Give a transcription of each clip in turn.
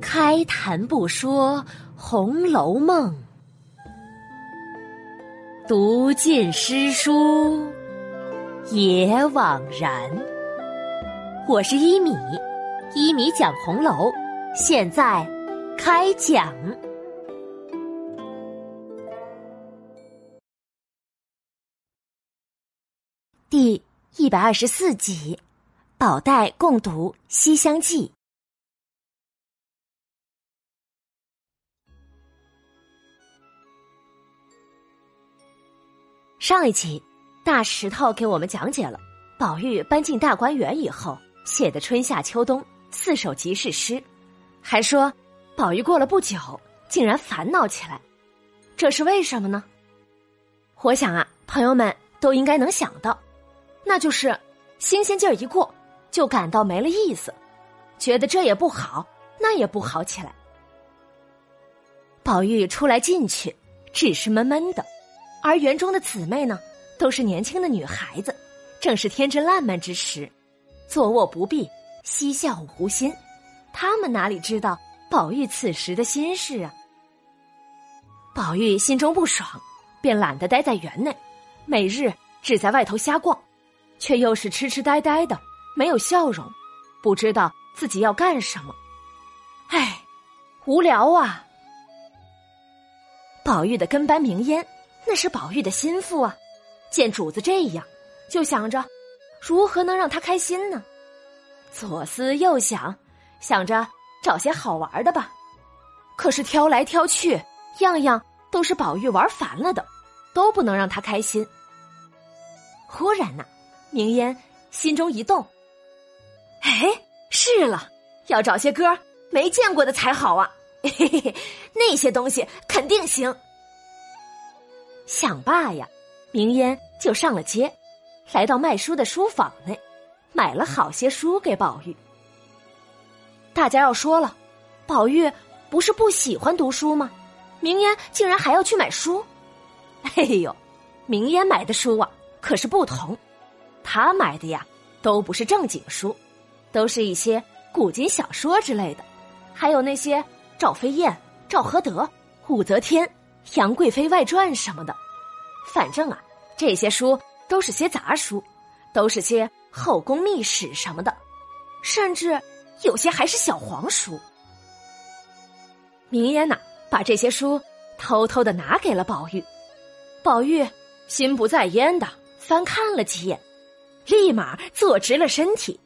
开谈不说《红楼梦》，读尽诗书也枉然。我是一米，一米讲红楼，现在开讲。第一百二十四集：宝黛共读《西厢记》。上一集，大石头给我们讲解了宝玉搬进大观园以后写的春夏秋冬四首即事诗，还说宝玉过了不久竟然烦恼起来，这是为什么呢？我想啊，朋友们都应该能想到，那就是新鲜劲儿一过，就感到没了意思，觉得这也不好，那也不好起来。宝玉出来进去，只是闷闷的。而园中的姊妹呢，都是年轻的女孩子，正是天真烂漫之时，坐卧不避，嬉笑无心。他们哪里知道宝玉此时的心事啊？宝玉心中不爽，便懒得待在园内，每日只在外头瞎逛，却又是痴痴呆呆的，没有笑容，不知道自己要干什么。唉，无聊啊！宝玉的跟班明烟。那是宝玉的心腹啊，见主子这样，就想着如何能让他开心呢？左思右想，想着找些好玩的吧。可是挑来挑去，样样都是宝玉玩烦了的，都不能让他开心。忽然呢，明烟心中一动，哎，是了，要找些歌没见过的才好啊！嘿嘿嘿，那些东西肯定行。想罢呀，明烟就上了街，来到卖书的书坊内，买了好些书给宝玉。大家要说了，宝玉不是不喜欢读书吗？明烟竟然还要去买书？哎呦，明烟买的书啊，可是不同，他买的呀，都不是正经书，都是一些古今小说之类的，还有那些赵飞燕、赵合德、武则天。杨贵妃外传什么的，反正啊，这些书都是些杂书，都是些后宫秘史什么的，甚至有些还是小黄书。明烟呐，把这些书偷偷的拿给了宝玉，宝玉心不在焉的翻看了几眼，立马坐直了身体，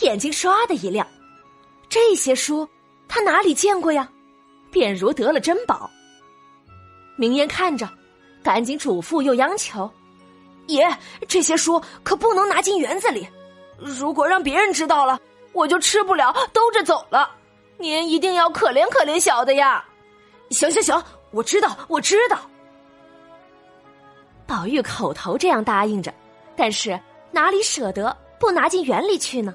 眼睛唰的一亮，这些书他哪里见过呀？便如得了珍宝。明烟看着，赶紧嘱咐又央求：“爷，这些书可不能拿进园子里，如果让别人知道了，我就吃不了兜着走了。您一定要可怜可怜小的呀！”行行行，我知道，我知道。宝玉口头这样答应着，但是哪里舍得不拿进园里去呢？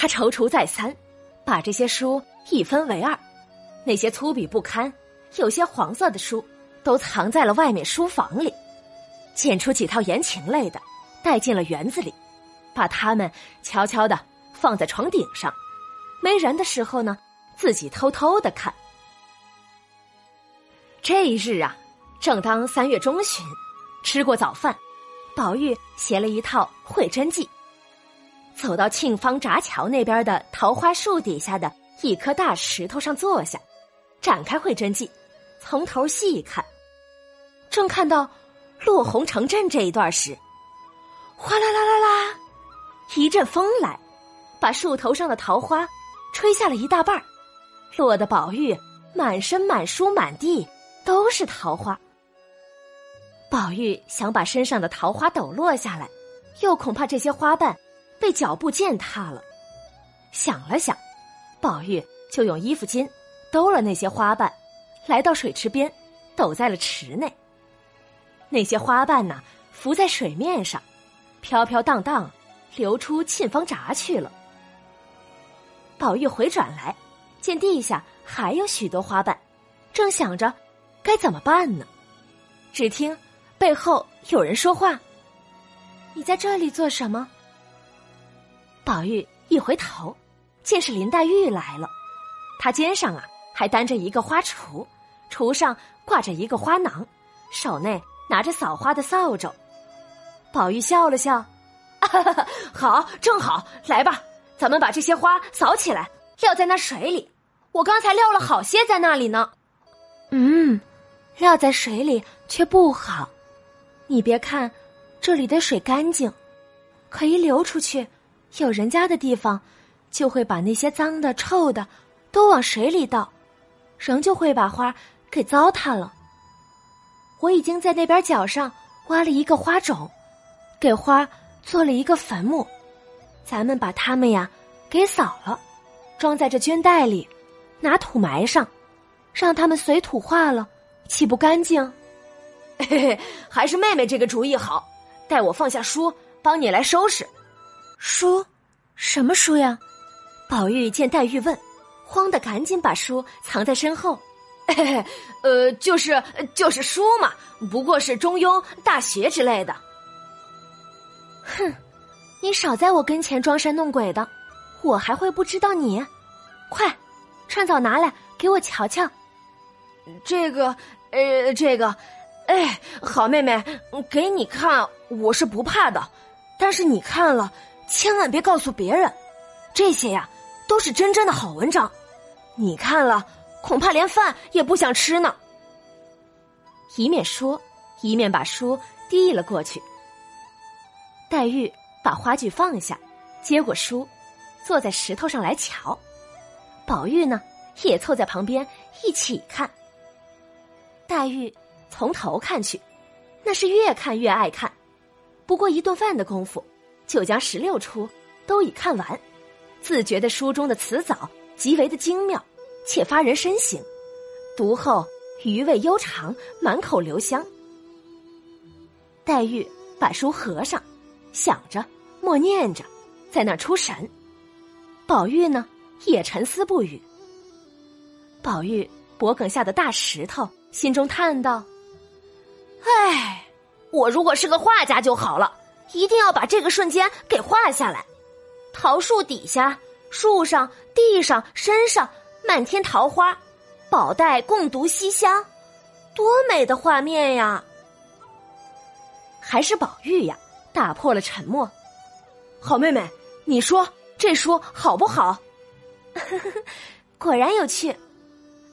他踌躇再三，把这些书一分为二，那些粗鄙不堪。有些黄色的书都藏在了外面书房里，捡出几套言情类的，带进了园子里，把它们悄悄的放在床顶上，没人的时候呢，自己偷偷的看。这一日啊，正当三月中旬，吃过早饭，宝玉携了一套《会真记》，走到沁芳闸桥那边的桃花树底下的一颗大石头上坐下，展开《会真记》。从头细看，正看到落红成阵这一段时，哗啦啦啦啦，一阵风来，把树头上的桃花吹下了一大半，落得宝玉满身满书满地都是桃花。宝玉想把身上的桃花抖落下来，又恐怕这些花瓣被脚步践踏了，想了想，宝玉就用衣服巾兜了那些花瓣。来到水池边，抖在了池内。那些花瓣呢，浮在水面上，飘飘荡荡，流出沁芳闸去了。宝玉回转来，见地下还有许多花瓣，正想着该怎么办呢，只听背后有人说话：“你在这里做什么？”宝玉一回头，见是林黛玉来了，她肩上啊还担着一个花锄，锄上挂着一个花囊，手内拿着扫花的扫帚。宝玉笑了笑，好，正好，来吧，咱们把这些花扫起来，撂在那水里。我刚才撂了好些在那里呢。嗯，撂在水里却不好。你别看这里的水干净，可一流出去，有人家的地方，就会把那些脏的、臭的都往水里倒，仍旧会把花给糟蹋了。我已经在那边角上挖了一个花种，给花做了一个坟墓，咱们把它们呀给扫了，装在这绢袋里。拿土埋上，让他们随土化了，岂不干净？嘿嘿，还是妹妹这个主意好。待我放下书，帮你来收拾。书？什么书呀？宝玉见黛玉问，慌得赶紧把书藏在身后。嘿嘿，呃，就是就是书嘛，不过是《中庸》《大学》之类的。哼，你少在我跟前装神弄鬼的，我还会不知道你？快！穿枣拿来给我瞧瞧，这个，呃，这个，哎，好妹妹，给你看，我是不怕的，但是你看了，千万别告诉别人，这些呀都是真正的好文章，你看了恐怕连饭也不想吃呢。一面说，一面把书递了过去。黛玉把花具放下，接过书，坐在石头上来瞧。宝玉呢，也凑在旁边一起看。黛玉从头看去，那是越看越爱看。不过一顿饭的功夫，就将十六出都已看完，自觉得书中的词藻极为的精妙，且发人深省，读后余味悠长，满口留香。黛玉把书合上，想着，默念着，在那儿出神。宝玉呢？也沉思不语。宝玉脖梗下的大石头，心中叹道：“唉，我如果是个画家就好了，一定要把这个瞬间给画下来。桃树底下，树上、地上、身上，漫天桃花，宝黛共读西厢，多美的画面呀！”还是宝玉呀，打破了沉默。好妹妹，你说这书好不好？果然有趣，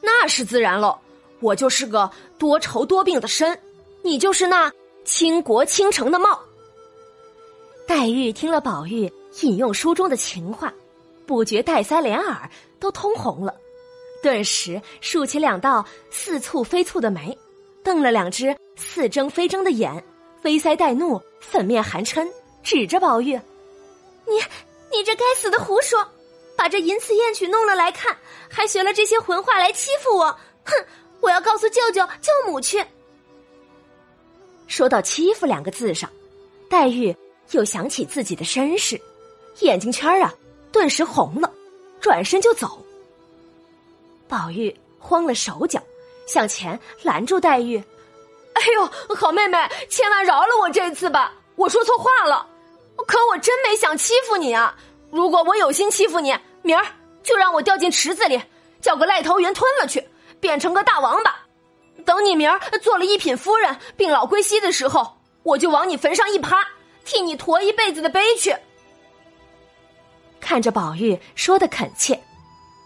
那是自然喽。我就是个多愁多病的身，你就是那倾国倾城的貌。黛玉听了宝玉引用书中的情话，不觉黛腮连耳都通红了，顿时竖起两道似蹙非蹙的眉，瞪了两只似睁非睁的眼，飞腮带怒，粉面含嗔，指着宝玉：“你你这该死的胡说！”把这淫词艳曲弄了来看，还学了这些混话来欺负我，哼！我要告诉舅舅舅母去。说到“欺负”两个字上，黛玉又想起自己的身世，眼睛圈啊顿时红了，转身就走。宝玉慌了手脚，向前拦住黛玉：“哎呦，好妹妹，千万饶了我这次吧！我说错话了，可我真没想欺负你啊！如果我有心欺负你……”明儿就让我掉进池子里，叫个癞头猿吞了去，变成个大王八。等你明儿做了一品夫人，病老归西的时候，我就往你坟上一趴，替你驮一辈子的悲去。看着宝玉说的恳切，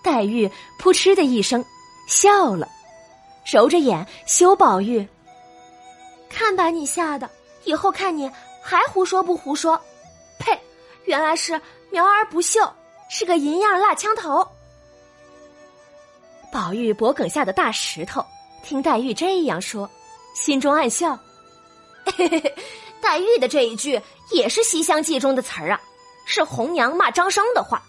黛玉扑哧的一声笑了，揉着眼羞宝玉。看把你吓的，以后看你还胡说不胡说？呸！原来是苗而不秀。是个银样蜡枪头。宝玉脖梗下的大石头，听黛玉这样说，心中暗笑。嘿嘿嘿，黛玉的这一句也是《西厢记》中的词儿啊，是红娘骂张生的话，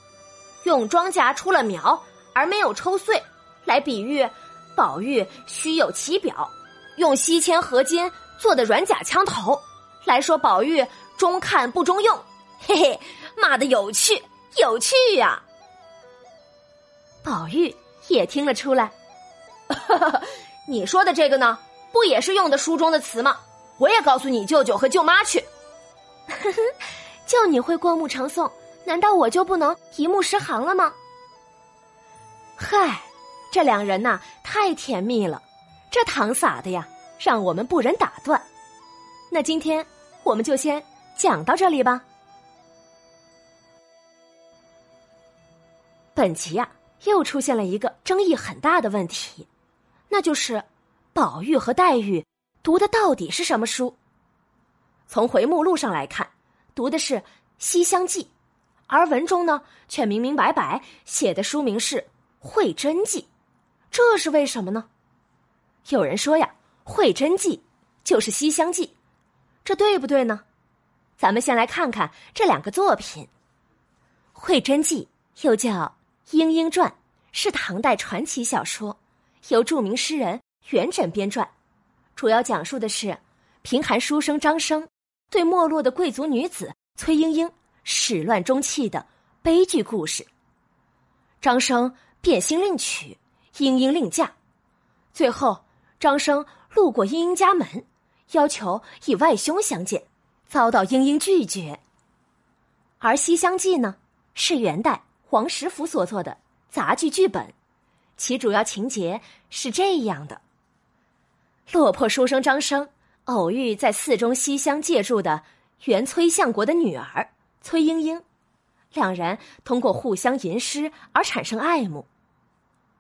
用庄稼出了苗而没有抽穗，来比喻宝玉虚有其表；用西迁合金做的软甲枪头，来说宝玉中看不中用。嘿嘿，骂的有趣。有趣呀！宝玉也听了出来。你说的这个呢，不也是用的书中的词吗？我也告诉你舅舅和舅妈去。呵 呵就你会过目成诵，难道我就不能一目十行了吗？嗨，这两人呐，太甜蜜了，这糖撒的呀，让我们不忍打断。那今天我们就先讲到这里吧。本集呀，又出现了一个争议很大的问题，那就是宝玉和黛玉读的到底是什么书？从回目录上来看，读的是《西厢记》，而文中呢，却明明白白写的书名是《会真记》，这是为什么呢？有人说呀，《会真记》就是《西厢记》，这对不对呢？咱们先来看看这两个作品，《会真记》又叫。《莺莺传》是唐代传奇小说，由著名诗人元稹编撰，主要讲述的是贫寒书生张生对没落的贵族女子崔莺莺始乱终弃的悲剧故事。张生变心另娶，莺莺另嫁，最后张生路过莺莺家门，要求以外兄相见，遭到莺莺拒绝。而《西厢记》呢，是元代。黄石甫所作的杂剧剧本，其主要情节是这样的：落魄书生张生偶遇在寺中西厢借住的原崔相国的女儿崔莺莺，两人通过互相吟诗而产生爱慕。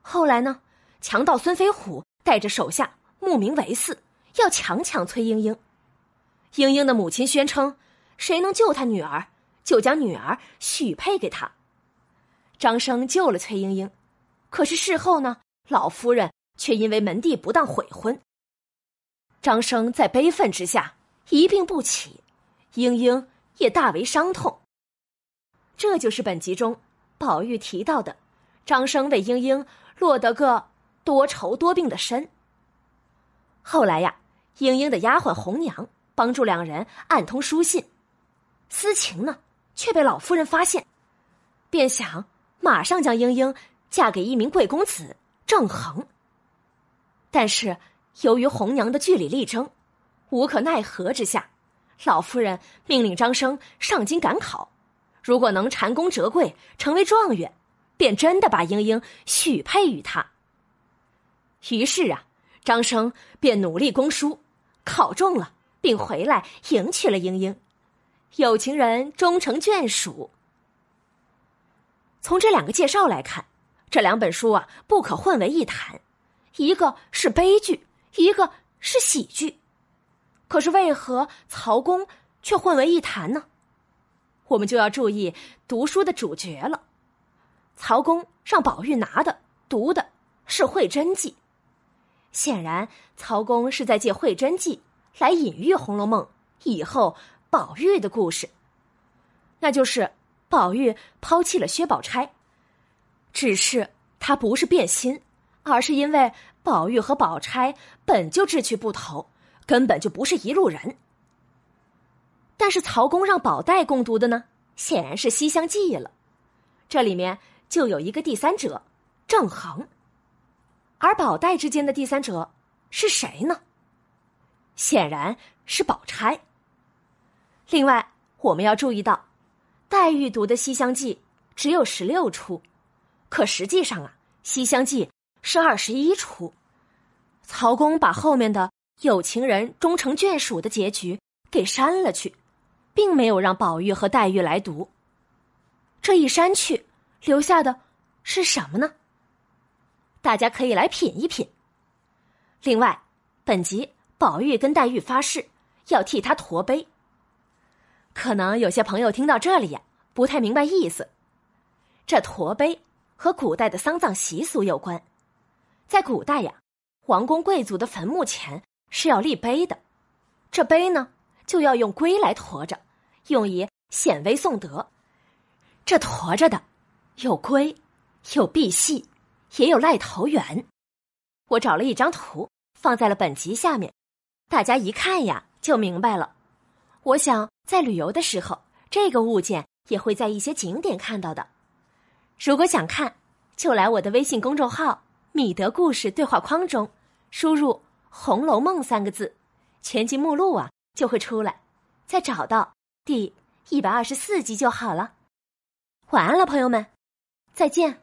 后来呢，强盗孙飞虎带着手下慕名为嗣，要强抢崔莺莺。莺莺的母亲宣称，谁能救她女儿，就将女儿许配给他。张生救了崔莺莺，可是事后呢，老夫人却因为门第不当悔婚。张生在悲愤之下一病不起，莺莺也大为伤痛。这就是本集中宝玉提到的，张生为莺莺落得个多愁多病的身。后来呀，莺莺的丫鬟红娘帮助两人暗通书信，私情呢却被老夫人发现，便想。马上将莺莺嫁给一名贵公子郑恒。但是由于红娘的据理力争，无可奈何之下，老夫人命令张生上京赶考，如果能蟾宫折桂成为状元，便真的把莺莺许配于他。于是啊，张生便努力攻书，考中了，并回来迎娶了莺莺，有情人终成眷属。从这两个介绍来看，这两本书啊不可混为一谈，一个是悲剧，一个是喜剧。可是为何曹公却混为一谈呢？我们就要注意读书的主角了。曹公让宝玉拿的读的是《会真记》，显然曹公是在借《会真记》来隐喻《红楼梦》以后宝玉的故事，那就是。宝玉抛弃了薛宝钗，只是他不是变心，而是因为宝玉和宝钗本就志趣不投，根本就不是一路人。但是曹公让宝黛共读的呢，显然是《西厢记》了，这里面就有一个第三者郑恒，而宝黛之间的第三者是谁呢？显然是宝钗。另外，我们要注意到。黛玉读的《西厢记》只有十六出，可实际上啊，《西厢记》是二十一出。曹公把后面的有情人终成眷属的结局给删了去，并没有让宝玉和黛玉来读。这一删去，留下的是什么呢？大家可以来品一品。另外，本集宝玉跟黛玉发誓要替他驼碑。可能有些朋友听到这里呀，不太明白意思。这驼碑和古代的丧葬习俗有关。在古代呀，王公贵族的坟墓前是要立碑的，这碑呢就要用龟来驮着，用以显威颂德。这驮着的有龟，有赑屃，也有赖头猿。我找了一张图放在了本集下面，大家一看呀就明白了。我想在旅游的时候，这个物件也会在一些景点看到的。如果想看，就来我的微信公众号“米德故事对话框”中，输入《红楼梦》三个字，全集目录啊就会出来，再找到第一百二十四集就好了。晚安了，朋友们，再见。